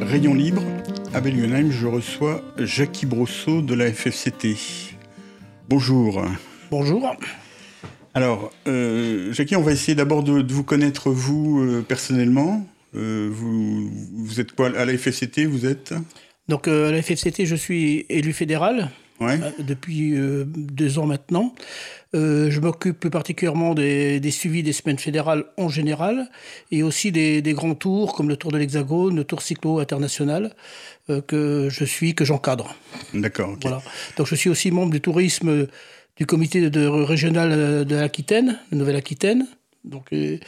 Rayon libre, à Belgenheim, je reçois Jackie Brosseau de la FFCT. Bonjour. Bonjour. Alors, euh, Jackie, on va essayer d'abord de, de vous connaître, vous, euh, personnellement. Euh, vous, vous êtes quoi à la FFCT Vous êtes? Donc euh, à la FFCT, je suis élu fédéral Ouais. depuis deux ans maintenant. Je m'occupe plus particulièrement des, des suivis des semaines fédérales en général et aussi des, des grands tours comme le Tour de l'Hexagone, le Tour cyclo international que je suis, que j'encadre. D'accord. ok. Voilà. Donc je suis aussi membre du tourisme du comité de, de- régional euh, de l'Aquitaine, de Nouvelle-Aquitaine, donc euh,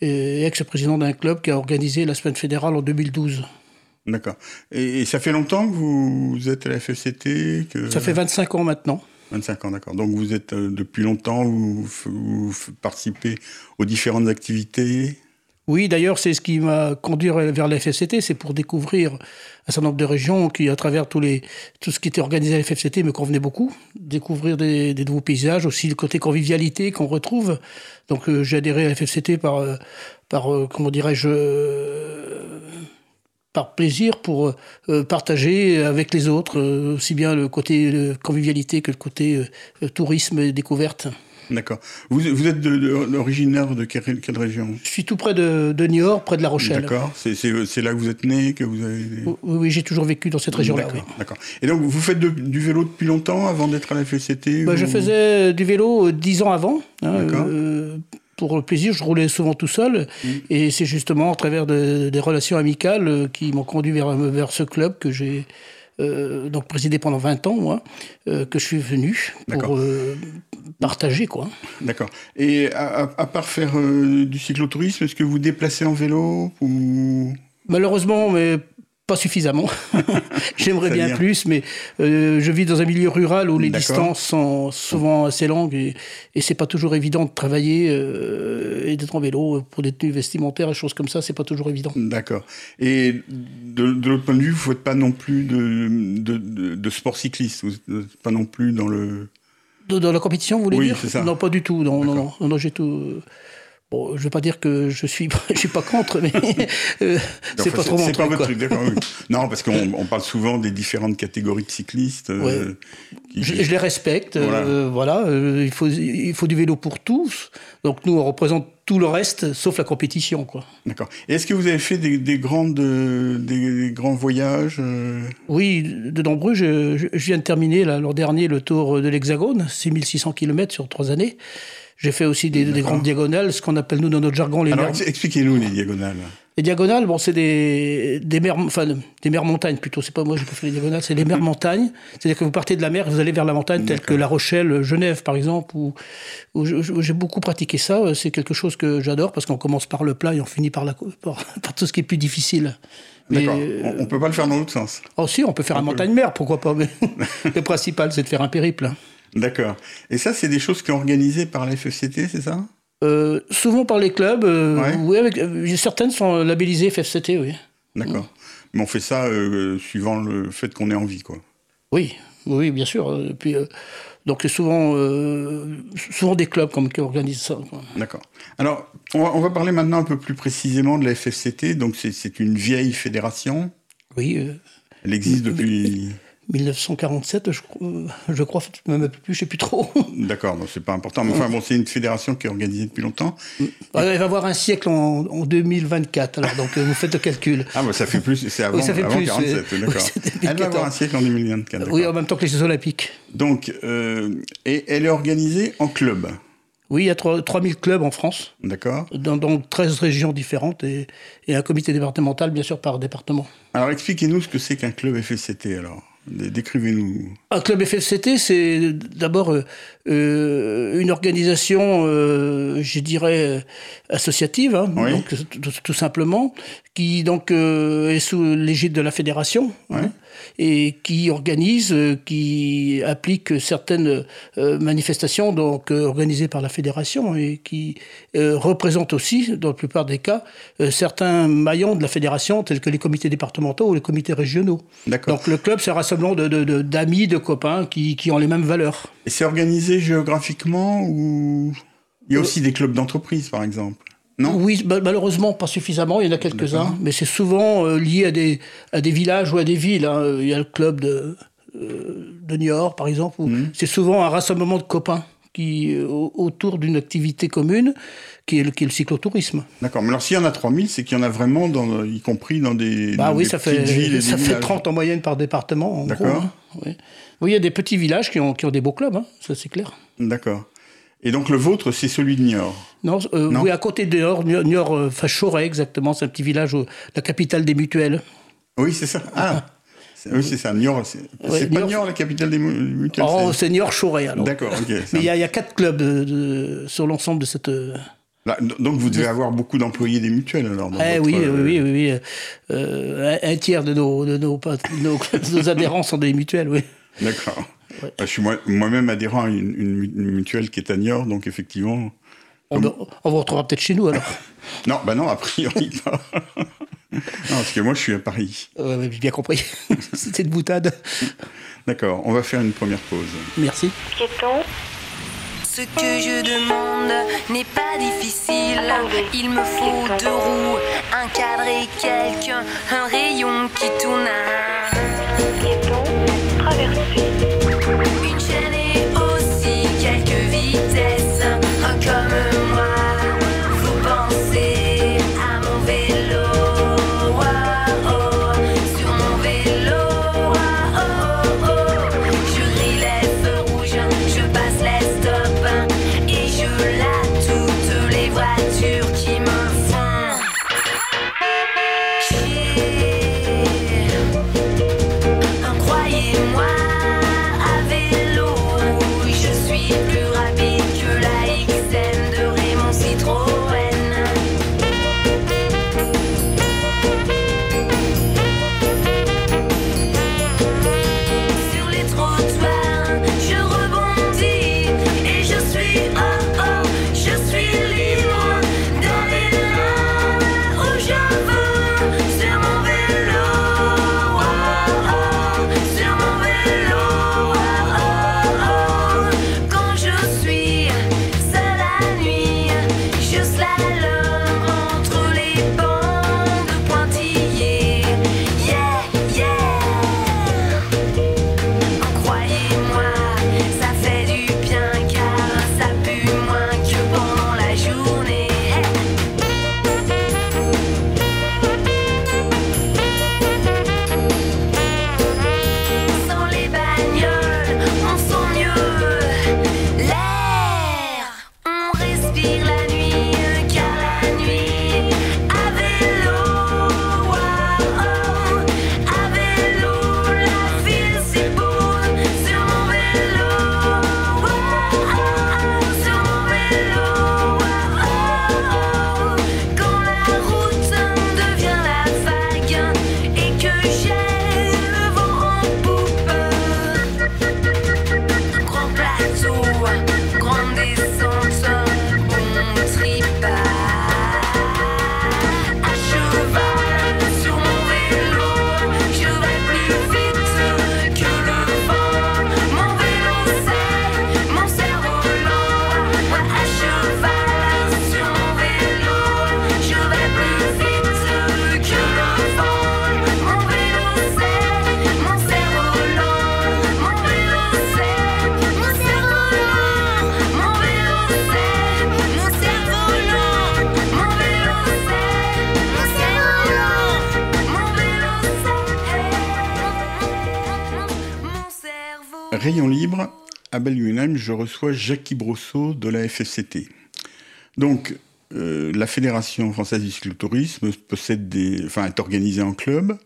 et ex-président d'un club qui a organisé la semaine fédérale en 2012. D'accord. Et, et ça fait longtemps que vous, vous êtes à la FFCT que... Ça fait 25 ans maintenant. 25 ans, d'accord. Donc vous êtes euh, depuis longtemps, vous, participez aux différentes activités? Oui, d'ailleurs, c'est ce qui m'a conduit vers la FFCT, c'est pour découvrir un certain nombre de régions qui, à travers tout ce qui était organisé à la FFCT, me convenait beaucoup. Découvrir des, nouveaux paysages, aussi le côté convivialité qu'on retrouve. Donc, euh, j'ai adhéré à la FFCT par, euh, par euh, comment dirais-je, par plaisir pour partager avec les autres, aussi bien le côté convivialité que le côté tourisme et découverte. D'accord. Vous, vous êtes de, de- originaire de quelle, quelle région? Je suis tout près de, de Niort, près de La Rochelle. D'accord. C'est- là que vous êtes né, que vous avez. Oui, oui, j'ai toujours vécu dans cette région-là. D'accord. Et donc vous faites de- du vélo depuis longtemps avant d'être à la FCT Bah, ou- je faisais du vélo euh, dix ans avant. hein, D'accord. euh, pour le plaisir, je roulais souvent tout seul. Et c'est justement à travers de- des relations amicales euh, qui m'ont conduit vers, vers ce club que j'ai euh, donc présidé pendant 20 ans, moi, euh, que je suis venu pour euh, partager, quoi. D'accord. Et à, part faire euh, du cyclotourisme, est-ce que vous déplacez en vélo ou? Malheureusement, mais pas suffisamment. J'aimerais bien plus, mais euh, je vis dans un milieu rural où les distances sont souvent assez longues et, et c'est pas toujours évident de travailler euh, et d'être en vélo pour des tenues vestimentaires et choses comme ça, c'est pas toujours évident. D'accord. Et de, de l'autre point de vue, vous ne faites pas non plus de, de, sport cycliste, vous n'êtes pas non plus dans le. Dans, dans la compétition, vous voulez Oui, dire c'est ça. Non, pas du tout. Non, non, non, D'accord. non, non, j'ai tout. Bon, je vais pas dire que je suis, je suis pas contre, mais euh, c'est pas trop mon C'est pas truc. votre truc, oui. Non, parce qu'on on parle souvent des différentes catégories de cyclistes. euh, qui- Je, je les respecte, Voilà. euh, voilà. euh, il, faut, il faut du vélo pour tous. Donc nous, on représente tout le reste, sauf la compétition, quoi. D'accord. Est-ce que vous avez fait des, des grandes, des grands voyages Oui, de nombreux. Je, je- viens de terminer l'an dernier le tour de l'Hexagone, 6600 km sur trois années. J'ai fait aussi des, grandes diagonales, ce qu'on appelle nous dans notre jargon les Alors, mers. expliquez-nous les diagonales. Les diagonales, bon, c'est des, des mers, enfin, des mers montagnes plutôt. C'est pas moi, j'ai pas fait les diagonales, c'est les mers montagnes. C'est-à-dire que vous partez de la mer et vous allez vers la montagne, telle que. La Rochelle, Genève, par exemple, où, j'ai beaucoup pratiqué ça. C'est quelque chose que j'adore parce qu'on commence par le plat et on finit par, la, par, par tout ce qui est plus difficile. D'accord. euh, On, on peut pas le faire dans l'autre sens. oh, si, on peut faire un montagne-mer, pourquoi pas. Mais le principal, c'est de faire un périple. D'accord. Et ça, c'est des choses qui sont organisées par la FFCT, c'est ça? Euh, souvent par les clubs, euh, Ouais. oui, avec, euh, certaines sont labellisées FFCT, oui. D'accord. Mais on fait ça suivant le fait qu'on ait envie, quoi. Oui, oui, bien sûr. Et puis, donc c'est souvent, souvent des clubs comme, qui organisent ça. D'accord. Alors, on va, on va parler maintenant un peu plus précisément de la FFCT. Donc, c'est- une vieille fédération? Oui, Elle existe depuis. 1947, je, crois- euh, je crois, même un peu plus, je sais plus trop. D'accord, donc c'est pas important. Mais enfin, bon, c'est une fédération qui est organisée depuis longtemps. Elle va avoir un siècle en, en 2024, alors donc euh, vous faites le calcul. Ah, bah, ça fait plus. C'est avant, Oui, ça fait avant plus, 47, oui. d'accord. Oui, Elle va 2014. avoir un siècle en 2024. d'accord. Oui, en même temps que les Jeux Olympiques. Donc, euh, et elle est organisée en club. Oui, il y a trois- 3000 clubs en France, D'accord dans, dans 13 régions différentes, et, et un comité départemental, bien sûr, par département. Alors, expliquez-nous ce que c'est qu'un club FFCT, alors. Décrivez-nous. Un club FFCT, c'est d'abord euh, euh, une organisation, euh, je dirais, associative, hein, donc, tout, simplement, qui donc est sous l'égide de la fédération. Hein, et qui organise, qui applique certaines manifestations donc organisées par la fédération et qui représente aussi, dans la plupart des cas, certains maillons de la fédération tels que les comités départementaux ou les comités régionaux. Donc le club, c'est un rassemblement d'amis, de, de, copains qui, qui, ont les mêmes valeurs. Et c'est organisé géographiquement ou il y a aussi des clubs d'entreprise, par exemple? Non oui, malheureusement pas suffisamment, il y en a quelques-uns, mais c'est souvent euh, lié à des, à des villages ou à des villes. Hein. Il y a le club de, euh, de Niort, par exemple, où mmh. c'est souvent un rassemblement de copains qui, euh, autour d'une activité commune qui est le, qui est le cyclotourisme. D'accord, mais alors s'il y en a 3000, c'est qu'il y en a vraiment, dans, y compris dans des, bah oui, ça fait, ça fait 30 en moyenne par département, en gros. Hein, oui. oui. il y a des petits villages qui ont, qui ont des beaux clubs, hein, ça c'est clair. D'accord. Et donc le vôtre, c'est celui de Niort non, euh, oui, à côté de Niort, Niort, euh, enfin Choret exactement, c'est un petit village, la capitale des mutuelles. Oui, c'est ça. Ah oui, c'est ça. Niort, c'est pas Niort la capitale des mutuelles Oh, c'est Niort-Choret alors. D'accord, ok. Mais il y, a quatre clubs de, sur l'ensemble de cette. Euh, donc vous devez avoir beaucoup d'employés des mutuelles alors eh oui, oui, oui, oui, euh, un, tiers de nos, de nos, nos, adhérents sont des mutuelles, oui. D'accord. Bah, je suis moi-même adhérent à une, mutuelle qui est à Niort, donc effectivement. On, vous retrouvera peut-être chez nous alors. non, bah non, a priori pas. non, parce que moi je suis à Paris. Oui, j'ai bien compris. C'était une boutade. D'accord, on va faire une première pause. Merci. Ce que je demande n'est pas difficile. Il me faut deux roues, un cadre et quelqu'un, un rayon qui tourne à. Une Rayon libre, à Belluenheim, je reçois Jackie Brosseau de la FFCT. Donc, euh, la Fédération française du cyclotourisme possède des, enfin, est organisée en club.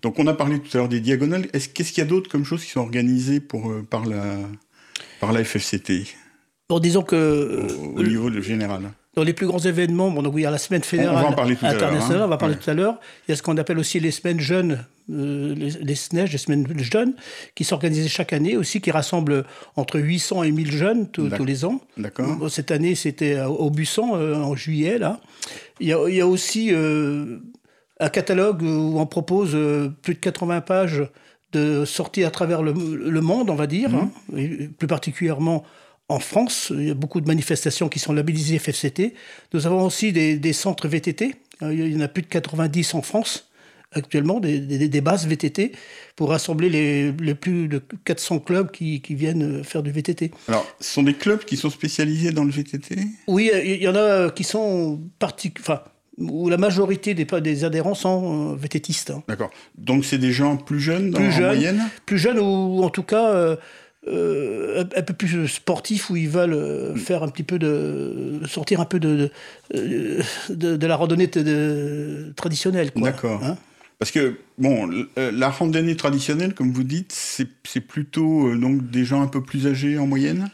Donc, on a parlé tout à l'heure des diagonales. Est-ce, qu'est-ce qu'il y a d'autre comme choses qui sont organisées pour, euh, par, la, par la FFCT Bon, disons que. au, au niveau général Dans les plus grands événements, bon, donc il y a la semaine fédérale On va en parler tout à l'heure, internationale, hein. on va parler Ouais. tout à l'heure. Il y a ce qu'on appelle aussi les semaines jeunes, euh, les, les SNEJ, les semaines jeunes, qui s'organisent chaque année aussi, qui rassemblent entre 800 et 1000 jeunes tous- les ans. D'accord. Cette année, c'était au Bussan, euh, en juillet, là. Il y a, il y a aussi euh, un catalogue où on propose euh, plus de 80 pages de sorties à travers le, le monde, on va dire, hein, et plus particulièrement en France. Il y a beaucoup de manifestations qui sont labellisées FFCT. Nous avons aussi des, des centres VTT. Euh, Il y en a plus de 90 en France actuellement, des, des- des bases VTT, pour rassembler les, les plus de 400 clubs qui, qui viennent faire du VTT. Alors, ce sont des clubs qui sont spécialisés dans le VTT Oui, il y en a qui sont partic... enfin, où la majorité des, des adhérents sont euh, VTTistes. hein. D'accord. Donc, c'est des gens plus jeunes dans, Plus en jeunes. moyenne? Plus jeunes ou en tout cas euh, euh, un, peu plus sportifs où ils veulent euh, faire un petit peu de sortir un peu de de, de- de la randonnée de- traditionnelle. D'accord. hein. Parce que, bon, euh, la randonnée traditionnelle, comme vous dites, c'est plutôt euh, donc des gens un peu plus âgés en moyenne?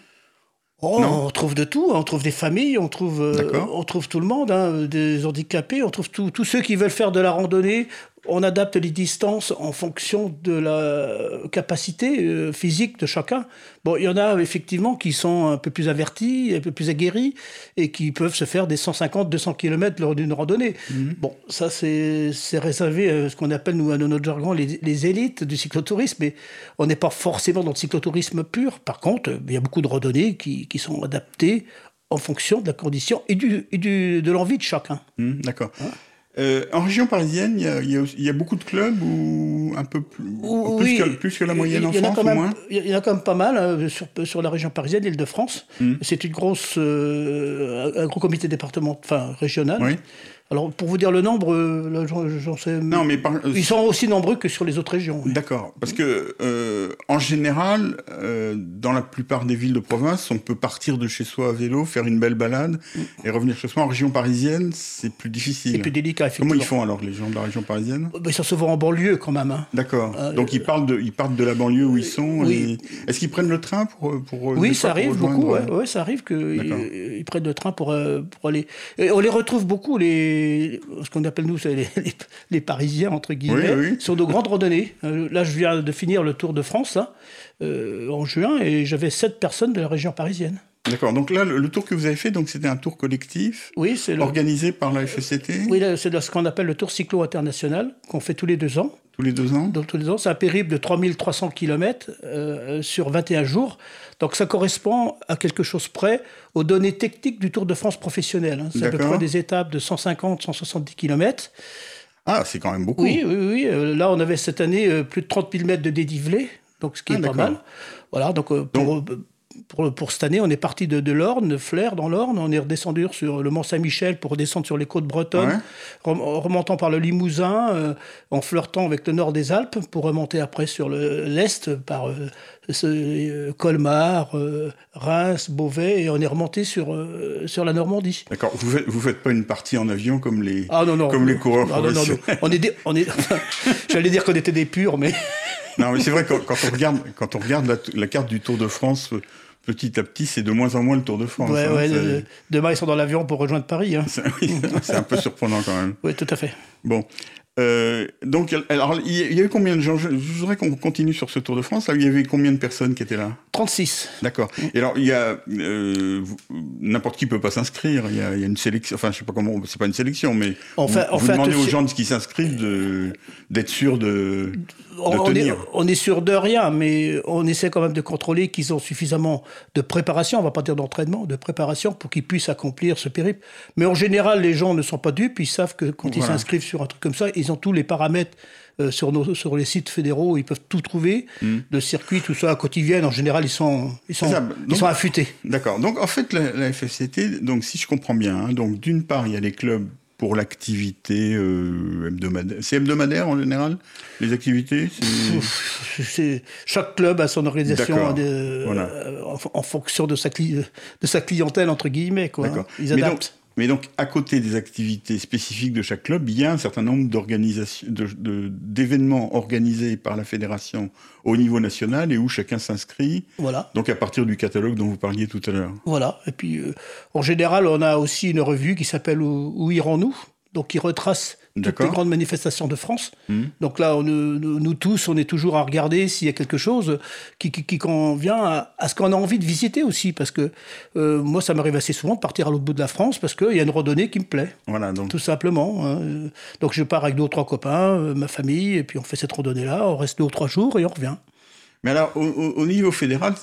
Oh, on trouve de tout, on trouve des familles, on trouve, euh, on trouve tout le monde, hein, des handicapés, on trouve tous ceux qui veulent faire de la randonnée. On adapte les distances en fonction de la capacité euh, physique de chacun. Bon, il y en a effectivement qui sont un peu plus avertis, un peu plus aguerris, et qui peuvent se faire des 150, 200 km lors d'une randonnée. Bon, ça c'est réservé à ce qu'on appelle, nous, à notre jargon, les, les élites du cyclotourisme, mais on n'est pas forcément dans le cyclotourisme pur. Par contre, il y a beaucoup de randonnées qui, qui sont adaptées en fonction de la condition et, du, et du, de l'envie de chacun. Hmm, D'accord. Euh, en région parisienne, il y a, il y a aussi- il y a beaucoup de clubs ou un peu plus, Ou- plus, oui, que, plus que la moyenne en y France au moins Il y en a quand même pas mal euh, sur, sur la région parisienne, l'Île-de-France. Hmm. C'est une grosse, euh, un un gros comité départemental, enfin régional. Oui. Alors pour vous dire le nombre, euh, là, j'en sais. Non, mais par- Ils sont aussi nombreux que sur les autres régions. oui. D'accord, parce que euh, en général, euh, dans la plupart des villes de province, on peut partir de chez soi à vélo, faire une belle balade et revenir chez soi. En région parisienne, c'est plus difficile. C'est plus délicat, Comment effectivement. ils font alors les gens de la région parisienne? Ben, Ils sont souvent en banlieue quand même. hein. D'accord. Euh, Donc ils partent de, ils partent de la banlieue où ils sont. Oui. et- Est-ce qu'ils prennent le train pour pour Oui, ça arrive rejoindre, beaucoup. euh, Ouais, ouais, ça arrive qu'ils ils prennent le train pour, euh, pour aller. Et on les retrouve beaucoup, les, ce qu'on appelle nous c'est les, les, les Parisiens, entre guillemets, Oui, oui. sur de grandes randonnées. Euh, Là, je viens de finir le Tour de France là, euh, en juin et j'avais sept personnes de la région parisienne. D'accord. Donc là, le, le tour que vous avez fait, donc c'était un tour collectif Oui, c'est organisé par la FCT oui, là, c'est ce qu'on appelle le Tour cyclo international qu'on fait tous les deux ans. tous les deux ans. Donc, tous les ans, c'est un périple de 3300 km euh, sur 21 jours. Donc, ça correspond à quelque chose près aux données techniques du Tour de France professionnel. hein. C'est à peu près des étapes de 150, 170 km. Ah, c'est quand même beaucoup. Oui, oui, oui. euh, là, on avait cette année euh, plus de 30 000 mètres de dénivelé, donc ce qui Ah, est pas mal. Voilà, donc, euh, pour, pour, pour cette année, on est parti de, de l'Orne, de Flers dans l'Orne. On est redescendu sur le Mont-Saint-Michel pour descendre sur les côtes bretonnes, rem- remontant par le Limousin, euh, en flirtant avec le nord des Alpes, pour remonter après sur le- l'est par euh, ce- euh, Colmar, Reims, Beauvais, et on est remonté sur, sur la Normandie. D'accord. Vous faites, vous faites pas une partie en avion comme les, Ah non, non. comme les coureurs Ah, non, non, non. professionnels. On est, des- on est, j'allais dire qu'on était des purs, mais Non, mais c'est vrai quand, quand on regarde, quand on regarde la, la carte du Tour de France, petit à petit, c'est de moins en moins le Tour de France. ouais, hein. ouais, euh, demain ils sont dans l'avion pour rejoindre Paris. Hein. c'est oui, c'est un peu surprenant quand même. Oui, tout à fait. Bon. Euh, donc, alors, il y y avait combien de gens? Je, voudrais qu'on continue sur ce Tour de France. Là, il y avait combien de personnes qui étaient là? 36. D'accord. Et alors, il y a euh, n'importe qui peut pas s'inscrire. Il y, a, il y a une sélection. Enfin, je sais pas comment. C'est pas une sélection, mais On vous, vous demandez aux gens qui s'inscrivent d'être sûr de On, on est, tenir. on est sûr de rien, mais on essaie quand même de contrôler qu'ils ont suffisamment de préparation, on va pas dire d'entraînement, de préparation pour qu'ils puissent accomplir ce périple. Mais en général, les gens ne sont pas dupes, ils savent que quand ils s'inscrivent sur un truc comme ça, ils ont tous les paramètres euh, sur, nos, sur les sites fédéraux, ils peuvent tout trouver, le circuit, tout ça, quand ils viennent, en général, ils sont, ils sont, ils affûtés. D'accord. Donc, en fait, la, la FFCT, donc, si je comprends bien, hein, donc, d'une part, il y a les clubs pour l'activité euh, hebdomadaire. C'est hebdomadaire en général, les activités c'est- C'est- chaque club a son organisation de- Voilà. euh, en, en fonction de sa, cli- de sa clientèle, entre guillemets. Quoi, D'accord. Ils adaptent. Mais donc, à côté des activités spécifiques de chaque club, il y a un certain nombre d'événements organisés par la fédération au niveau national et où chacun s'inscrit. Voilà. Donc, à partir du catalogue dont vous parliez tout à l'heure. Voilà. Et puis, euh, en général, on a aussi une revue qui s'appelle Où, Où irons-nous? Donc, qui retrace toutes les grandes manifestations de France. Mhm. Donc là, on, nous, nous tous, on est toujours à regarder s'il y a quelque chose qui, qui, qui convient à, à ce qu'on a envie de visiter aussi. Parce que euh, moi, ça m'arrive assez souvent de partir à l'autre bout de la France parce qu'il y a une randonnée qui me plaît. Voilà, donc. Tout simplement. hein. Donc je pars avec deux ou trois copains, euh, ma famille, et puis on fait cette randonnée-là, on reste deux ou trois jours et on revient. Mais alors, au, au- au niveau fédéral,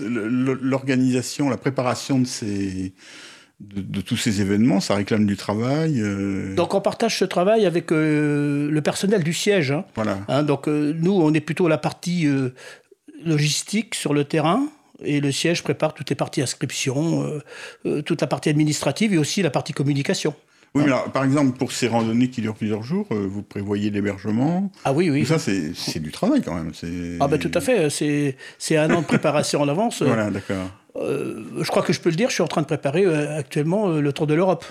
l'organisation, la préparation de, ces, de, de tous ces événements, ça réclame du travail. euh, Donc on partage ce travail avec euh, le personnel du siège. hein. voilà. Hein, donc euh, nous, on est plutôt la partie logistique sur le terrain. Et le siège prépare toutes les parties inscription, toute la partie administrative et aussi la partie communication. Oui, mais alors, par exemple, pour ces randonnées qui durent plusieurs jours, vous prévoyez l'hébergement. Ah oui, oui. Tout ça, c'est du travail quand même. Ah ben tout à fait, c'est un an de préparation en avance. Voilà, d'accord. Euh, je crois que je peux le dire, je suis en train de préparer euh, actuellement euh, le Tour de l'Europe.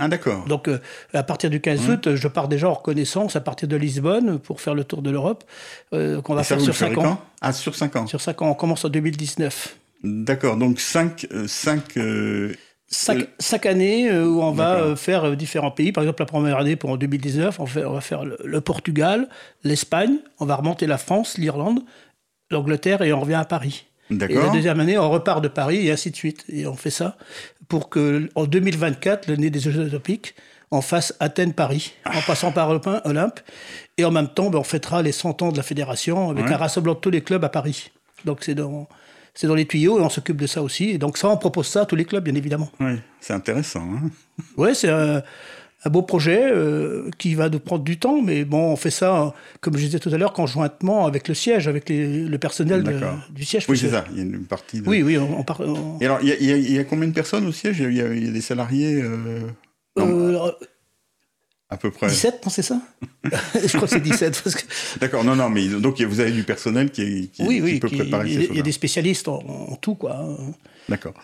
Ah, d'accord. Donc, à partir du 15 août, je pars déjà en reconnaissance à partir de Lisbonne pour faire le tour de l'Europe, qu'on va ça, faire sur 5 ferez ans. Ah, sur 5 ans. Sur 5 ans, on commence en 2019. D'accord, donc 5... cinq, euh, Chaque, Euh, chaque année euh, où on va faire différents pays. Par exemple, la première année pour en 2019, on, fait, on va faire le, le Portugal, l'Espagne, on va remonter la France, l'Irlande, l'Angleterre et on revient à Paris. Et la deuxième année, on repart de Paris et ainsi de suite. Et on fait ça pour que en 2024, l'année des Jeux Olympiques, on fasse Athènes-Paris, en passant par Olympe-. Et en même temps, ben, on fêtera les 100 ans de la fédération avec Ouais. un rassemblement de tous les clubs à Paris. Donc c'est dans, c'est dans les tuyaux et on s'occupe de ça aussi. Et donc ça, on propose ça à tous les clubs, bien évidemment. Oui, c'est intéressant. hein. Ouais, c'est un, un beau projet euh, qui va nous prendre du temps, mais bon, on fait ça, comme je disais tout à l'heure, conjointement avec le siège, avec les- le personnel de- du siège. Oui, c'est ça. Il y a une partie de... Oui, oui, on, part- on- Et alors, il y, a- y y combien de personnes au siège? Il y, a, il y a des salariés euh, non, Euh, à peu près. 17, non, c'est ça? Je crois que c'est 17. Parce que... D'accord, non, non, mais donc vous avez du personnel qui, qui, oui, qui oui, peut qui- préparer il y, ces a- il y a choses-là. des spécialistes en, en tout, quoi. D'accord.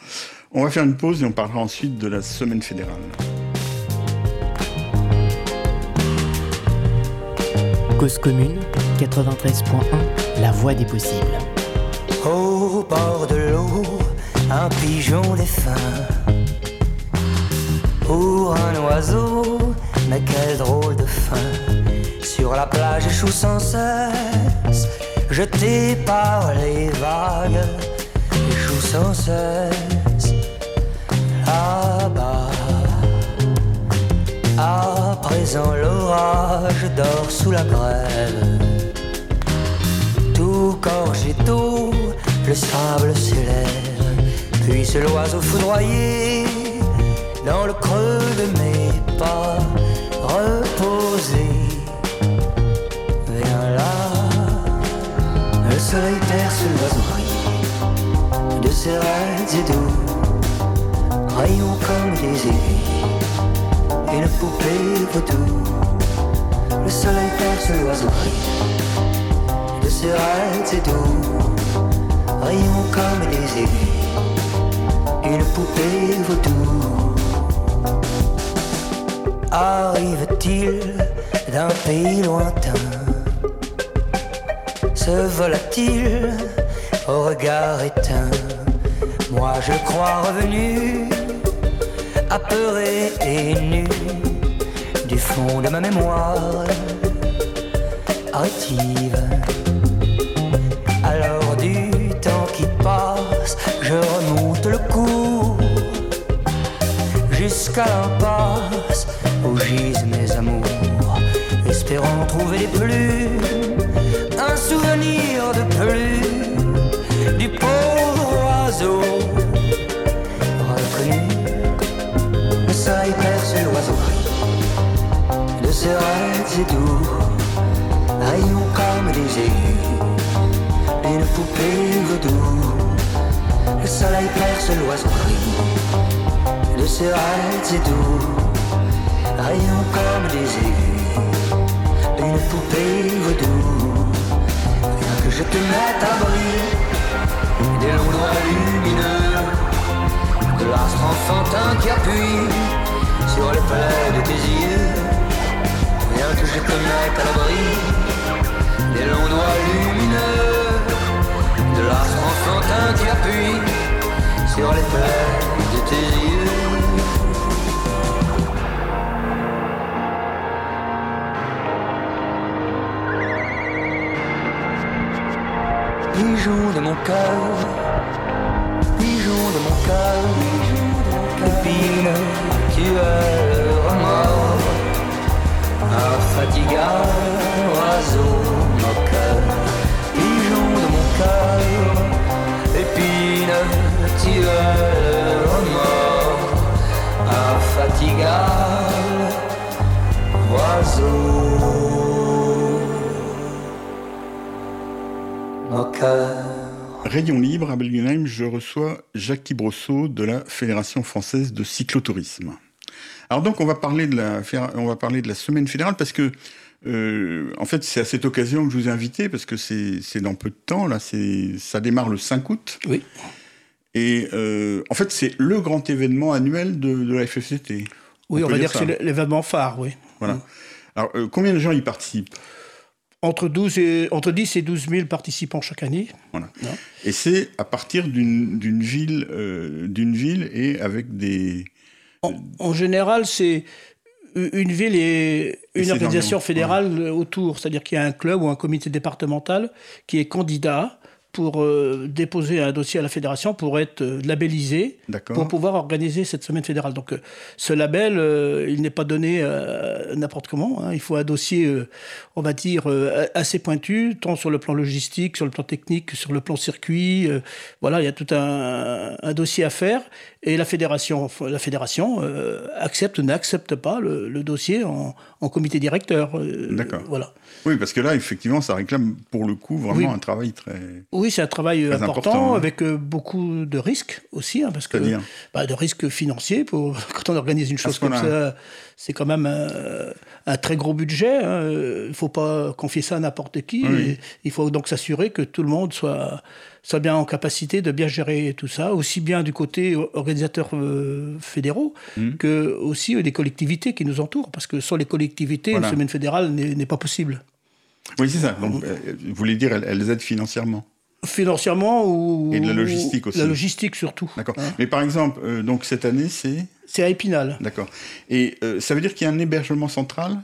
On va faire une pause et on parlera ensuite de la semaine fédérale. Commune 93.1, la voix des possibles. Au bord de l'eau, un pigeon défunt. Pour un oiseau, mais quel drôle de fin. Sur la plage échoue sans cesse, jeté par les vagues, échoue sans cesse. Là-bas, à présent l'orage dort sous la grève. Tout gorgé d'eau, le sable s'élève. Puis c'est l'oiseau foudroyé dans le creux de mes pas, reposé. Viens là, le soleil perce l'oiseau de ses raids et doux, rayons comme des aiguilles, une poupée vaudou. Le soleil perce l'oiseau. De ses raids et doux, rayons comme des aiguilles, une poupée vaudou. Arrive-t-il d'un pays lointain? Se vola-t-il au regard éteint. Moi je crois revenu, apeuré et nu, du fond de ma mémoire rétive. Alors du temps qui passe, je remonte le cours jusqu'à l'impasse où gisent mes amours, espérant trouver des plumes, et doux, rayons comme des aigus, une poupée vaudou. Le soleil perce l'oiseau. Gris raids et doux, rayons comme des aigus, une poupée vaudou. Rien que je te mette à bris des doigts lumineux, de l'astre enfantin qui appuie à l'abri des longs doigts lumineux de l'astre enfantin qui appuie sur les plaies de tes yeux. Pigeon de mon cœur, pigeon de mon cœur, épine, tu es infatigable oiseau moqueur, pigeon de mon cœur, épine, le remords, infatigable oiseau moqueur. Rayon libre à Belgenheim, je reçois Jacques Brosseau de la Fédération française de cyclotourisme. Alors donc on va parler de la, on va parler de la semaine fédérale parce que euh, en fait c'est à cette occasion que je vous ai invité parce que c'est dans peu de temps là, ça démarre le 5 août. Oui. Et euh, en fait c'est le grand événement annuel de, de la FFCT. Oui, on, va dire dire que c'est l'événement phare, oui. Voilà. Alors euh, combien de gens y participent? Entre, 12 et, entre 10 et 12 000 participants chaque année. Voilà. Non. Et c'est à partir d'une ville, d'une ville et avec des. En, en général, c'est une ville et une organisation fédérale autour. C'est-à-dire qu'il y a un club ou un comité départemental qui est candidat pour euh, déposer un dossier à la fédération pour être euh, labellisé pour pouvoir organiser cette semaine fédérale. Donc euh, ce label, il n'est pas donné n'importe comment. hein. Il faut un dossier, on va dire, assez pointu, tant sur le plan logistique, sur le plan technique, sur le plan circuit. voilà, il y a tout un, un dossier à faire. Et la fédération, la fédération accepte ou n'accepte pas le, le dossier en, en comité directeur. euh, D'accord. Voilà. Oui, parce que là, effectivement, ça réclame pour le coup vraiment Oui. un travail très. Oui, c'est un travail important, important, hein. avec euh, beaucoup de risques aussi, hein, parce que bah, de risques financiers pour quand on organise une chose comme ça, c'est quand même un, un très gros budget. Il ne faut pas confier ça à n'importe qui. Oui. Il faut donc s'assurer que tout le monde soit soit bien en capacité de bien gérer tout ça, aussi bien du côté organisateurs euh, fédéraux Mhm. que aussi euh, des collectivités qui nous entourent, parce que sans les collectivités, Voilà. une semaine fédérale n'est pas possible. Oui, c'est ça. Donc, euh, vous voulez dire, elles, elles aident financièrement. Financièrement ou Et de la logistique aussi. La logistique surtout. D'accord. Hein. Mais par exemple, euh, donc cette année, c'est. C'est à Épinal. D'accord. Et euh, ça veut dire qu'il y a un hébergement central?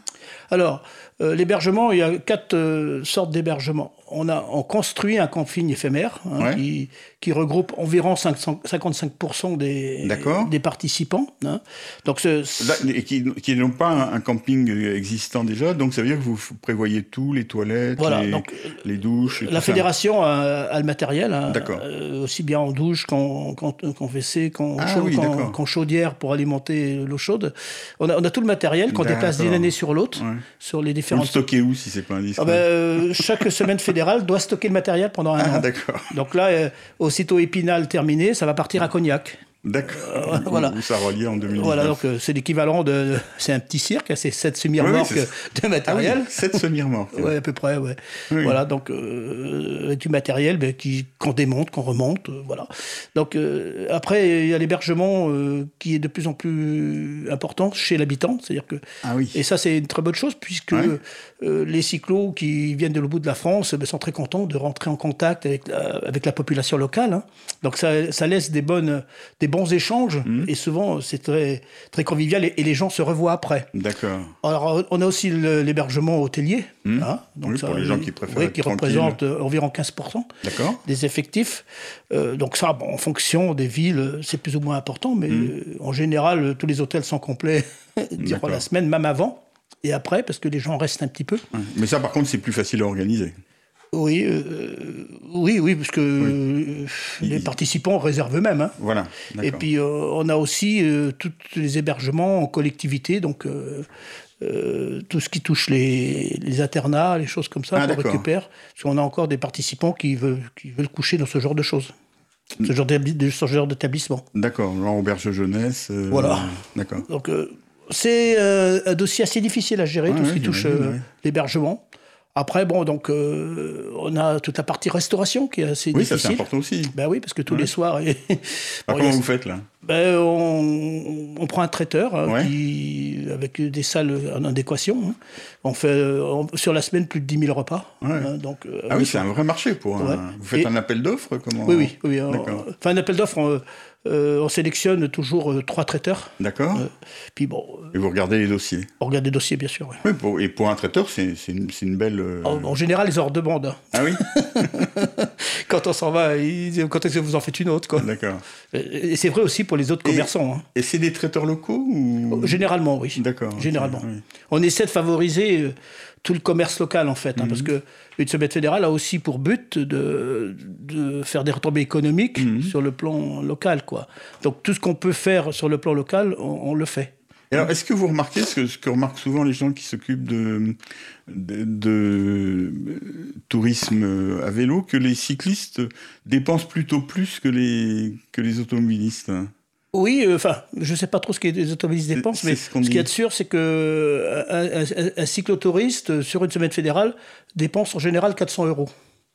Alors, euh, l'hébergement, il y a quatre euh, sortes d'hébergements. On a on construit un camping éphémère hein, Ouais. qui, qui regroupe environ 500 55% des, participants. hein. Donc, ce- ce- Là, et qui, qui n'est pas un, un camping existant déjà. Donc ça veut dire que vous prévoyez tout, les toilettes, voilà. les, Donc, les douches. et la fédération a, a le matériel, hein, euh, aussi bien en douche qu'en qu'en WC, qu'en Ah oui, qu'en- chaudière pour alimenter l'eau chaude. On a, on a tout le matériel qu'on déplace d'une année sur l'autre, Ouais. sur les Vous le stockez où si c'est pas indiscret Ah ben, euh, chaque semaine fédérale doit stocker le matériel pendant un Ah, an. d'accord. Donc là, euh, aussitôt Épinal terminé, ça va partir à Cognac. D'accord. Euh, voilà. Où ça reliait en 2019. Voilà, donc euh, c'est l'équivalent de. C'est un petit cirque, hein, c'est sept semi-remorques Oui, oui, c'est de matériel. Ah oui, 7 semi-remorques. Ouais, à peu près, ouais. Oui. Voilà, donc euh, du matériel ben, qui qu'on démonte, qu'on remonte, euh, voilà. Donc euh, après, il y a l'hébergement euh, qui est de plus en plus important chez l'habitant, c'est-à-dire que Ah oui. et ça, c'est une très bonne chose puisque euh, les cyclos qui viennent de l'autre bout de la France ben, sont très contents de rentrer en contact avec la, avec la population locale. hein. Donc ça, ça laisse des, bonnes, des bons échanges Mhm. et souvent c'est très, très convivial et, et les gens se revoient après. D'accord. Alors on a aussi l'hébergement hôtelier. Mhm. hein. Oui, pour les gens qui préfèrent oui, qui représente euh, environ 15% D'accord. des effectifs. Euh, donc ça, bon, en fonction des villes, c'est plus ou moins important, mais euh, en général, tous les hôtels sont complets durant la semaine, même avant et après, parce que les gens restent un petit peu. Mais ça, par contre, c'est plus facile à organiser. Oui, euh, oui, oui, parce que euh, les Il- participants réservent eux-mêmes. hein. Voilà. Et puis, euh, on a aussi euh, tous les hébergements en collectivité, donc tout ce qui touche les, les internats, les choses comme ça, Ah, on récupère. Parce qu'on a encore des participants qui veulent, qui veulent coucher dans ce genre de choses, ce genre d'établi- de ce genre d'établissement. D'accord. Genre auberge jeunesse. Voilà. D'accord. Donc, c'est un dossier assez difficile à gérer, tout ce qui touche l'hébergement. Après, bon, donc, euh, on a toute la partie restauration qui est assez Oui, ça difficile. c'est important aussi. Ben oui, parce que tous Ouais. les soirs. et- Bon, a- comment vous faites là Ben, on, on prend un traiteur hein, Ouais. qui, avec des salles en adéquation. hein. On fait euh, on- sur la semaine plus de 10 000 repas. Ouais. hein, donc, euh, Ah oui, c'est un vrai marché pour un... Vous faites Et- un appel d'offres comment Oui, oui. oui enfin, un appel d'offres, on, euh, on sélectionne toujours euh, trois traiteurs. D'accord. Euh, Puis bon, Et vous regardez les dossiers. on regarde des dossiers, bien sûr. ouais. Oui, pour- et pour un traiteur, c'est une, une belle. En, en général, ils en redemandent. hein. Ah oui Quand on s'en va, ils disent quand est-ce que vous en faites une autre quoi. D'accord. Et c'est vrai aussi pour les autres Et- commerçants. hein. Et c'est des traiteurs locaux ou Généralement, oui. D'accord. Généralement. Oui. On essaie de favoriser euh, tout le commerce local, en fait, hein, Mhm. parce que une semaine fédérale a aussi pour but de, de faire des retombées économiques Mhm. sur le plan local, quoi. Donc tout ce qu'on peut faire sur le plan local, on, on le fait. Alors, est-ce que vous remarquez ce que, ce que remarquent souvent les gens qui s'occupent de, de, de, euh, tourisme à vélo, que les cyclistes dépensent plutôt plus que les, que les automobilistes? Oui, euh, enfin, je ne sais pas trop ce que les automobilistes dépensent, mais ce qu'il y a de sûr, c'est que euh, un, un- un cyclotouriste sur une semaine fédérale dépense en général 400 euros.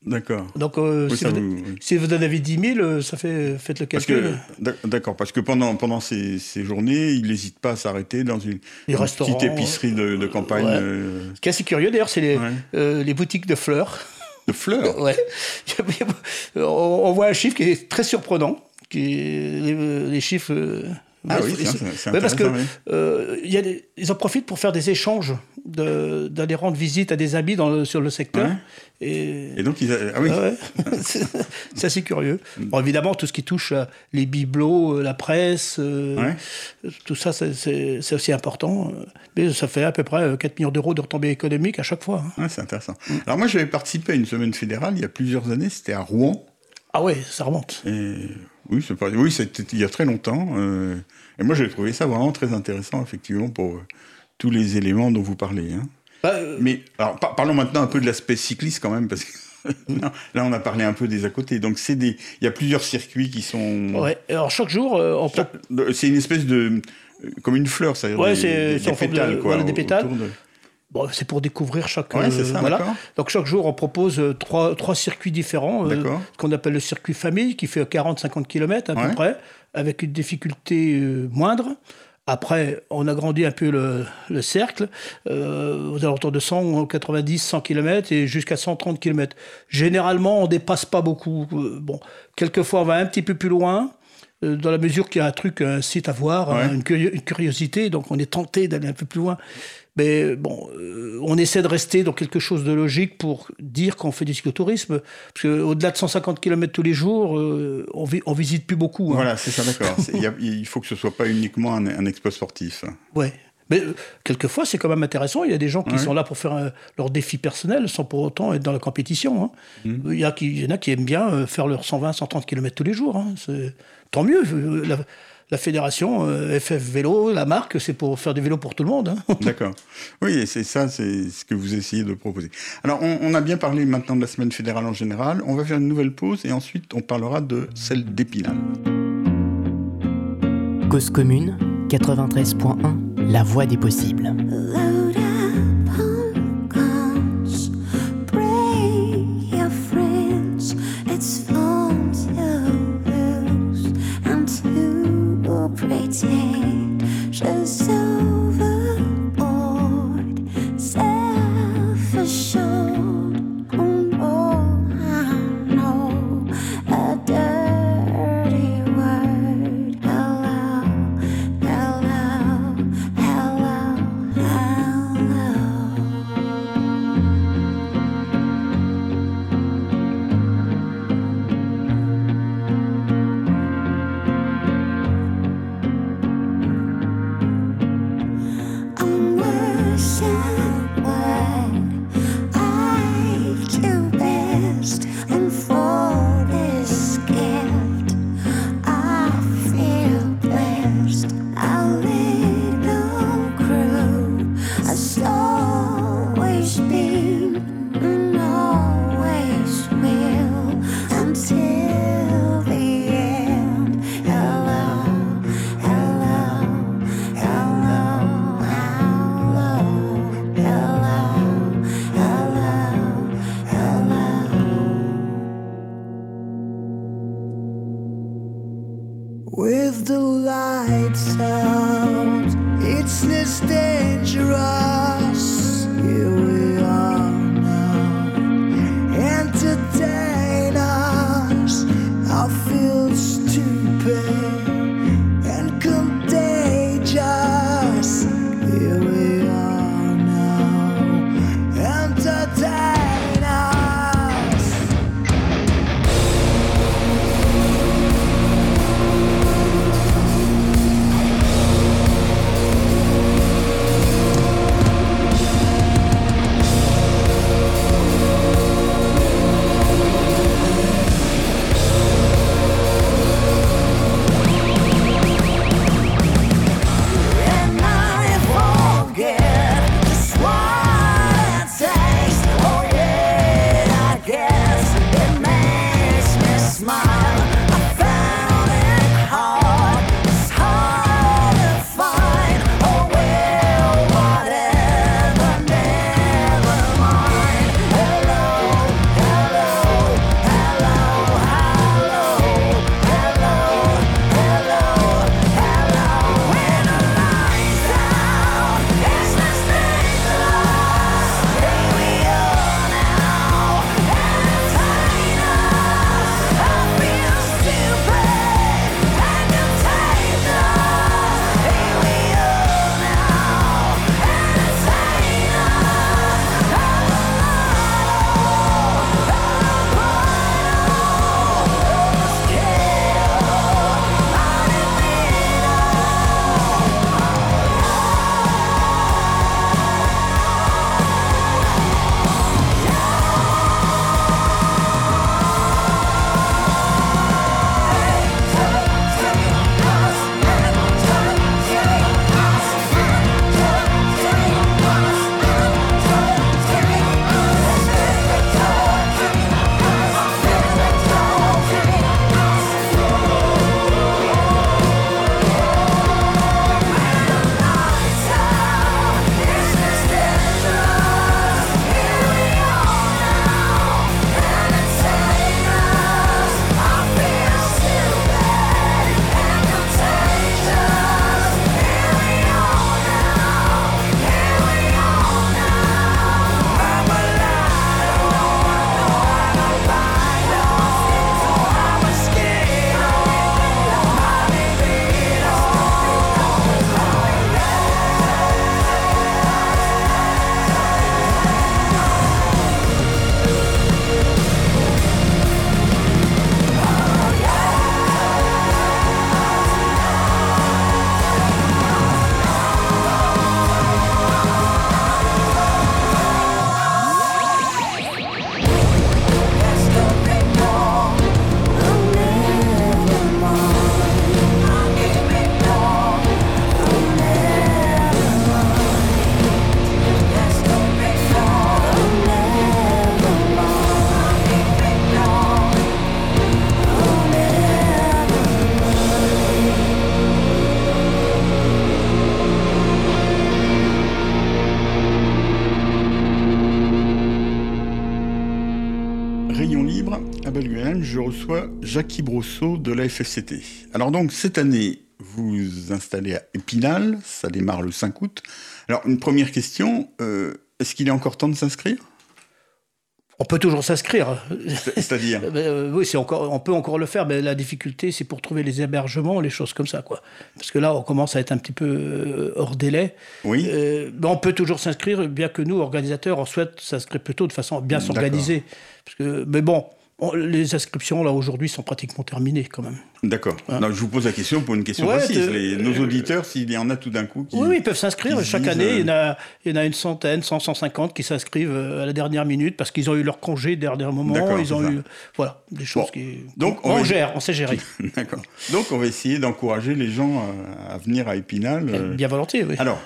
D'accord. Donc, euh, Oui, si, vous, si en avez 10 000, euh, ça fait, faites le Parce calcul. d'accord, parce que pendant, pendant ces, ces journées, il n'hésite pas à s'arrêter dans une, petite épicerie de, de campagne ouais. euh, Ce qui est assez curieux, d'ailleurs, c'est les, Ouais. euh, les boutiques de fleurs. de fleurs. Ouais. on, voit un chiffre qui est très surprenant, qui les, les chiffres. euh, Ah oui, c'est- ouais, parce que euh, y a des- ils en profitent pour faire des échanges, d'aller rendre visite à des amis dans le- sur le secteur. Ouais. Et, Et donc, ils a- ah oui, Ah ouais. c'est assez curieux. Bon, évidemment, tout ce qui touche à les bibelots, euh, la presse, euh, Ouais. tout ça, c'est- aussi important. Mais ça fait à peu près euh, 4 millions d'euros de retombées économiques à chaque fois. hein. Ouais, c'est intéressant. Alors moi, j'avais participé à une semaine fédérale il y a plusieurs années, c'était à Rouen. Ah ouais, ça remonte. Et oui, c'est pas... oui, c'était il y a très longtemps. euh, Et moi, j'ai trouvé ça vraiment très intéressant, effectivement, pour euh, tous les éléments dont vous parlez. hein. Bah, euh, Mais alors, par- parlons maintenant un peu de l'aspect cycliste quand même, parce que non, là, on a parlé un peu des à côté. Donc, c'est des, il y a plusieurs circuits qui sont. ouais. Alors chaque jour, euh, on Ça- C'est une espèce de, euh, comme une fleur, c'est-à-dire Ouais, des, c'est- des- c'est des en forme de- pétales, quoi, voilà, des pétales. de- Bon, c'est pour découvrir chaque. Ouais, euh, c'est ça, voilà. Donc chaque jour, on propose euh, trois, trois circuits différents. D'accord. qu'on appelle le circuit famille, qui fait 40-50 km à Ouais. peu près, avec une difficulté moindre. Après, on agrandit un peu le, le cercle, euh, aux alentours de 100, 90, 100 km et jusqu'à 130 km. Généralement, on dépasse pas beaucoup. Euh, bon, quelquefois, on va un petit peu plus loin, euh, dans la mesure qu'il y a un truc, un site à voir, Ouais. hein, une curiosité, donc on est tenté d'aller un peu plus loin. Mais bon, euh, on essaie de rester dans quelque chose de logique pour dire qu'on fait du cyclotourisme. Parce qu'au-delà de 150 km tous les jours, euh, on, vi- on visite plus beaucoup. hein. Voilà, c'est ça, d'accord. Il faut que ce soit pas uniquement un, un exploit sportif. Ouais. Mais euh, quelquefois, c'est quand même intéressant. Il y a des gens qui Ouais. sont là pour faire euh, leur défi personnel sans pour autant être dans la compétition. hein. Mmh. Il, y a qui, il y en a qui aiment bien faire leurs 120, 130 km tous les jours. hein. Tant mieux. La, la fédération euh, FF Vélo, la marque, c'est pour faire du vélo pour tout le monde. hein. D'accord. Oui, et c'est ça, c'est ce que vous essayez de proposer. Alors, on, on a bien parlé maintenant de la semaine fédérale en général. On va faire une nouvelle pause et ensuite on parlera de celle d'Épinal. Cause commune 93.1 La voix des possibles. De la FFCT. Alors donc cette année, vous vous installez à Épinal, ça démarre le 5 août. Alors une première question, euh, est-ce qu'il est encore temps de s'inscrire? On peut toujours s'inscrire. C'est- C'est-à-dire? Ben, euh, oui, c'est encore, on peut encore le faire, mais la difficulté, c'est pour trouver les hébergements, les choses comme ça, quoi. Parce que là, on commence à être un petit peu euh, hors délai. Oui. Euh, ben, on peut toujours s'inscrire, bien que nous, organisateurs, on souhaite s'inscrire plutôt de façon à bien s'organiser. Parce que, mais bon, les inscriptions, là, aujourd'hui, sont pratiquement terminées, quand même. D'accord. Non, je vous pose la question pour une question Ouais, précise. Les- nos auditeurs, s'il y en a tout d'un coup qui... Oui, oui, ils peuvent s'inscrire. Chaque disent, année, euh, il, y en a, il y en a une centaine, 100, 150 qui s'inscrivent euh, à la dernière minute parce qu'ils ont eu leur congé dernier moment. Ils ont ça. eu. Voilà, des choses Bon. qui. Donc, on, on va- gère, on sait gérer. D'accord. Donc on va essayer d'encourager les gens euh, à venir à Épinal. euh, Bien volontiers, oui. Alors,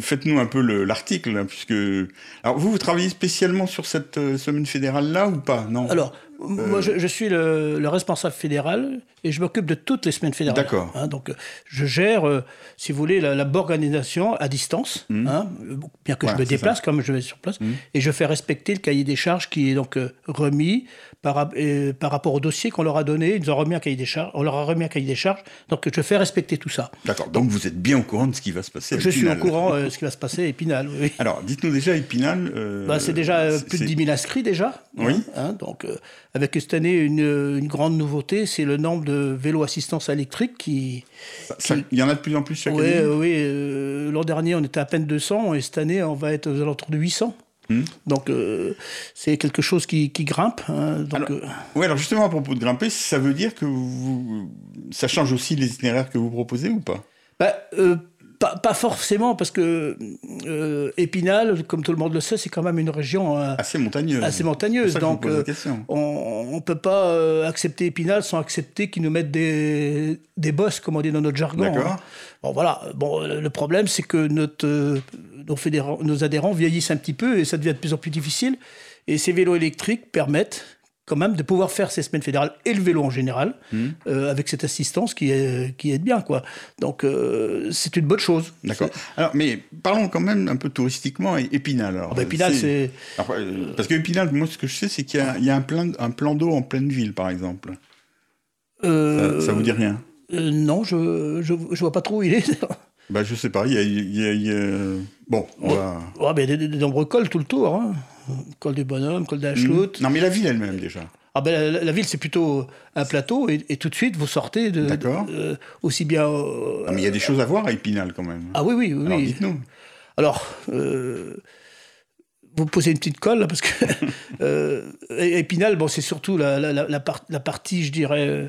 faites-nous un peu le- l'article, hein, puisque... Alors, vous, vous travaillez spécialement sur cette semaine fédérale-là ou pas? Non Alors, Moi, je, je suis le, le responsable fédéral et je m'occupe de toutes les semaines fédérales. D'accord. Hein, donc, euh, je gère, euh, si vous voulez, la, la organisation à distance, hein, euh, bien que je me déplace comme je vais sur place, et je fais respecter le cahier des charges qui est donc euh, remis par, euh, par rapport au dossier qu'on leur a donné. Ils ont remis un cahier des charges. On leur a remis un cahier des charges. Donc, je fais respecter tout ça. D'accord. Donc vous êtes bien au courant de ce qui va se passer. à Je suis au courant euh, de ce qui va se passer à Épinal. oui. Alors, dites-nous déjà, Épinal. euh, Bah, c'est déjà euh, plus de c'est- 10 000 inscrits déjà. Oui. Hein, hein, donc, euh, avec cette année, une, une grande nouveauté, c'est le nombre de vélos assistance électrique qui. Il y en a de plus en plus chaque Oui, année. oui. euh, L'an dernier, on était à peine 200 et cette année, on va être aux alentours de 800. Hmm. Donc, euh, c'est quelque chose qui, qui grimpe. hein, donc, Alors- euh, Oui, alors justement, à propos de grimper, ça veut dire que vous... ça change aussi les itinéraires que vous proposez ou pas? Bah, euh, pas, pas forcément, parce que euh, Épinal, comme tout le monde le sait, c'est quand même une région euh, Assez montagneuse. assez montagneuse. Donc, euh, on ne peut pas accepter Épinal sans accepter qu'ils nous mettent des, des bosses, comme on dit dans notre jargon. D'accord. hein. Bon, voilà. Bon, le problème, c'est que notre, nos, fédérants- nos adhérents vieillissent un petit peu et ça devient de plus en plus difficile. Et ces vélos électriques permettent quand même de pouvoir faire ces semaines fédérales et le vélo en général Hmm. euh, avec cette assistance qui est, qui est bien. Quoi. Donc, euh, c'est une bonne chose. D'accord. Alors, mais parlons quand même un peu touristiquement et Épinal. Alors, Ah bah, Épinal, c'est... Euh, parce que Épinal, moi, ce que je sais, c'est qu'il y a, il y a un, plein, un plan d'eau en pleine ville, par exemple. euh, Ça, ça vous dit rien? Non, je ne je, je vois pas trop où il est. Bah, je sais pas. Il y a, il y a- il y a- Bon, on va. Ouais, mais de, de- de nombreux cols tout le tour. Hein. Col du Bonhomme, col de la Chloute. Non, mais la ville elle-même déjà. Ah ben, la, la ville, c'est plutôt un plateau et, et tout de suite, vous sortez de. D'accord. euh, aussi bien. euh, Non, mais il y a des choses à voir à Épinal quand même. Ah oui, oui, oui. Alors, dites-nous. Alors, euh, vous posez une petite colle, là, parce que Épinal, bon, c'est surtout la, la, la, la par- la partie, je dirais,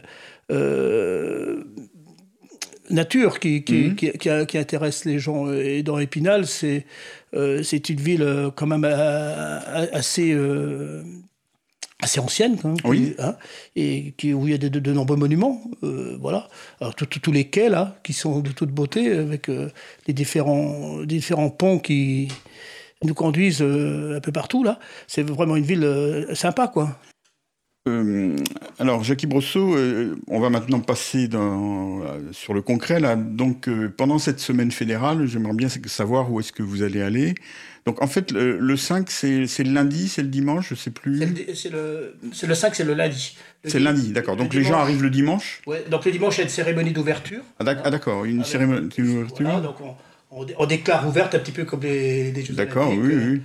nature qui, qui, qui, qui- qui intéresse les gens. Et dans Épinal, c'est c'est une ville euh, quand même euh, assez... euh, assez ancienne, quand même, qui- Oui. hein, et qui, où il y a de, de- de nombreux monuments, euh, voilà. Alors tous les quais là, qui sont de toute beauté, avec euh, les différents, différents ponts qui nous conduisent euh, un peu partout là. C'est vraiment une ville euh, sympa, quoi. Euh, alors, Jackie Brosseau, euh, on va maintenant passer dans, euh, sur le concret. Là. Donc, pendant cette semaine fédérale, j'aimerais bien savoir où est-ce que vous allez aller. Donc, en fait, le, le 5, c'est le lundi, c'est le dimanche, je sais plus. C'est le, le, c'est le 5, c'est le lundi. C'est le lundi, d'accord. Donc, les gens arrivent le dimanche. Ouais, donc le dimanche, il y a une cérémonie d'ouverture. Ah, ah, d'accord, une Avec- cérémonie d'ouverture. Voilà, donc on, on dé- on déclare ouverte un petit peu comme les, les Jeux D'accord, oui,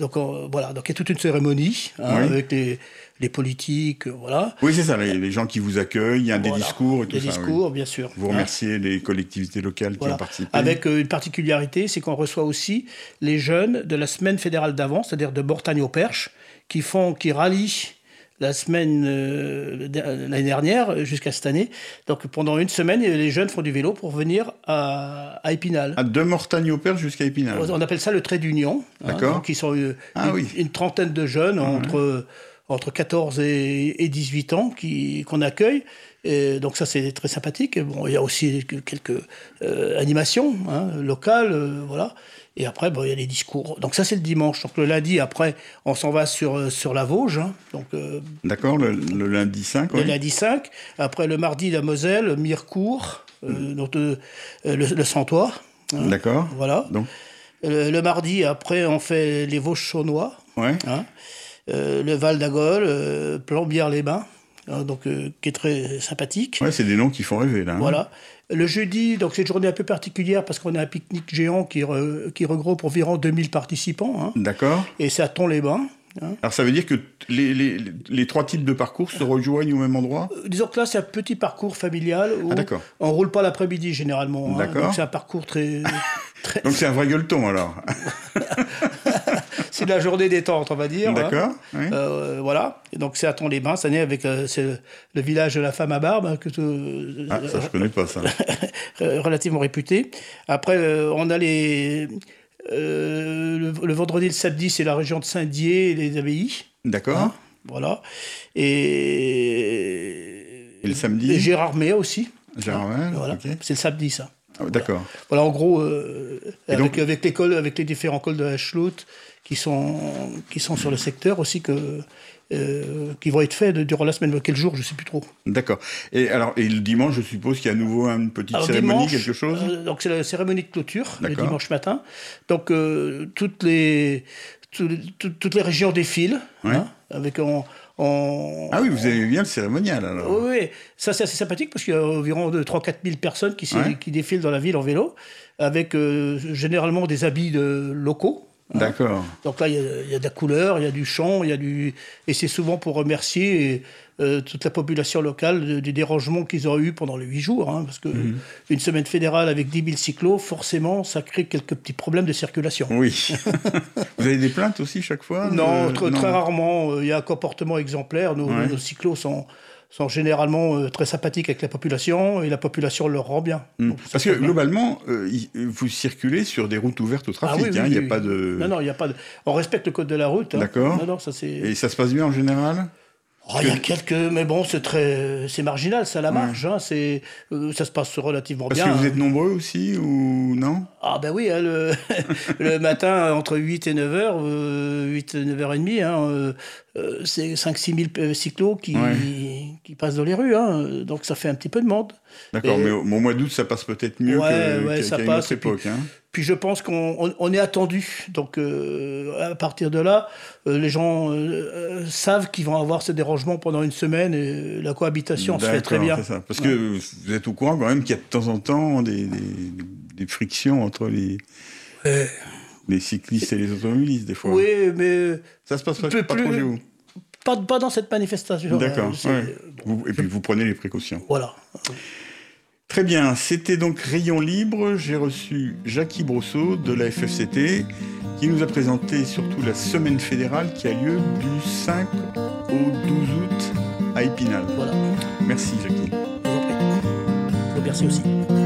donc on- voilà, donc il y a toute une cérémonie hein, Oui. avec les, les politiques, euh, voilà. Oui, c'est ça, les, les gens qui vous accueillent, il y a des Voilà. discours et tout Des ça. oui. discours, bien sûr. Vous hein. remerciez les collectivités locales qui ont participé. Avec euh, une particularité, c'est qu'on reçoit aussi les jeunes de la semaine fédérale d'avant, c'est-à-dire de Mortagne au Perche, qui font, qui rallient la semaine euh, l'année dernière jusqu'à cette année. Donc pendant une semaine, les jeunes font du vélo pour venir à, à Épinal. Ah, de Mortagne au Perche jusqu'à Épinal. On appelle ça le trait d'union. hein, D'accord. donc ils sont Ah une, oui. une trentaine de jeunes entre, entre 14 et, et 18 ans qui, qu'on accueille. Et donc ça, c'est très sympathique. Bon, il y a aussi quelques euh, animations hein, locales, euh, voilà. Et après, bon, il y a les discours. Donc ça, c'est le dimanche. Donc le lundi, après, on s'en va sur, euh, sur la Vosges. hein. donc euh, D'accord, le, le lundi 5, le oui. lundi 5. Après, le mardi, la Moselle, Mirecourt, donc, euh, le, le Santois. hein. D'accord. Voilà. Donc, Le, le mardi, après, on fait les Vosges chaunois, ouais. Euh, le Val d'Agol, euh, Plombières-les-Bains, hein, donc, euh, qui est très sympathique. Ouais, c'est des noms qui font rêver, là. hein. Voilà. Le jeudi, donc c'est une journée un peu particulière parce qu'on a un pique-nique géant qui, re- qui regroupe environ 2000 participants. hein, D'accord. et c'est à Thon-les-Bains. hein. Alors, ça veut dire que les, les, les trois types de parcours se rejoignent au même endroit? Disons que là, c'est un petit parcours familial où Ah, on roule pas l'après-midi généralement. hein. D'accord. Donc c'est un parcours très. très- Donc, c'est un vrai gueuleton, alors. c'est la journée détente, on va dire. hein. D'accord. oui. Euh, voilà. Et donc c'est à Thon-les-Bains cette année avec euh, le, village de la femme à barbe hein, que tout- Ah, ça, je connais pas, ça. euh, relativement réputé. Après, euh, on a les euh, le, le vendredi et le samedi, c'est la région de Saint-Dié et les abbayes. D'accord. Hein, voilà. Et, Et le samedi et Gérardmer aussi. Gérardmer, Voilà. ok. C'est le samedi, ça. Ah, D'accord. Voilà, en gros, euh, avec, donc- avec l'école, avec les différents cols de la Schlout qui sont, qui sont sur le secteur aussi, que, euh, qui vont être faits durant la semaine. Quel jour, je sais plus trop. D'accord. Et alors, et le dimanche, je suppose qu'il y a à nouveau une petite Alors, cérémonie, dimanche, quelque chose? euh, Donc c'est la cérémonie de clôture le dimanche matin. Donc toutes les tout- tout- toutes les régions défilent Ouais. hein, avec en, Ah oui, vous avez bien le cérémonial alors. Oui, oui, ça c'est assez sympathique parce qu'il y a environ 3-4 000 personnes qui, Ouais. qui défilent dans la ville en vélo, avec euh, généralement des habits de locaux. Hein. D'accord. Donc là, il y, a, il y a de la couleur, il y a du chant, il y a du... Et c'est souvent pour remercier euh, toute la population locale de- du dérangement qu'ils ont eu pendant les huit jours. hein, parce que Mhm. une semaine fédérale avec 10 000 cyclos, forcément, ça crée quelques petits problèmes de circulation. Oui. vous avez des plaintes aussi chaque fois Non, Euh, très, très rarement. euh, Il y a un comportement exemplaire. Nos, Ouais. nos cyclos sont, sont généralement euh, très sympathiques avec la population et la population leur rend bien. Hmm. Donc, Parce que bien. globalement, euh, vous circulez sur des routes ouvertes au Ah trafic. oui, oui, hein, il n'y a oui, pas de. Non, non, il n'y a pas de... On respecte le code de la route. hein. D'accord. Non, non, ça c'est... Et ça se passe bien en général? Oh, Il y a quelques, mais bon, c'est très, c'est marginal, ça la marge. Hein, c'est, euh, ça se passe relativement Parce bien. que vous hein. êtes nombreux aussi ou non? Ah ben oui, hein, le, le matin entre 8 et 9 heures, euh, 8 et 9 h 30, hein, euh, euh, c'est 5-6 000 euh, cyclos qui, Ouais. Qui passent dans les rues. Hein, donc ça fait un petit peu de monde. D'accord, mais au, au mois d'août, ça passe peut-être mieux Ouais, que- ouais, qu'à ça qu'à une autre puis- époque. hein. Puis je pense qu'on on, on est attendu. Donc euh, à partir de là, euh, les gens euh, savent qu'ils vont avoir ce dérangement pendant une semaine et la cohabitation se fait très bien. ça. Parce que vous êtes au courant quand même qu'il y a de temps en temps des, des- des frictions entre les, cyclistes et les automobilistes, des fois. Oui, mais Ça se passe pas, Peu pas plus- trop chez vous. Pas, pas dans cette manifestation. D'accord. Euh, ouais. Et puis vous prenez les précautions. Voilà. Très bien, c'était donc Rayon Libre. J'ai reçu Jackie Brosseau de la FFCT qui nous a présenté surtout la semaine fédérale qui a lieu du 5 au 12 août à Épinal. Voilà. Merci Jackie. Je vous en prie. Je vous remercie aussi.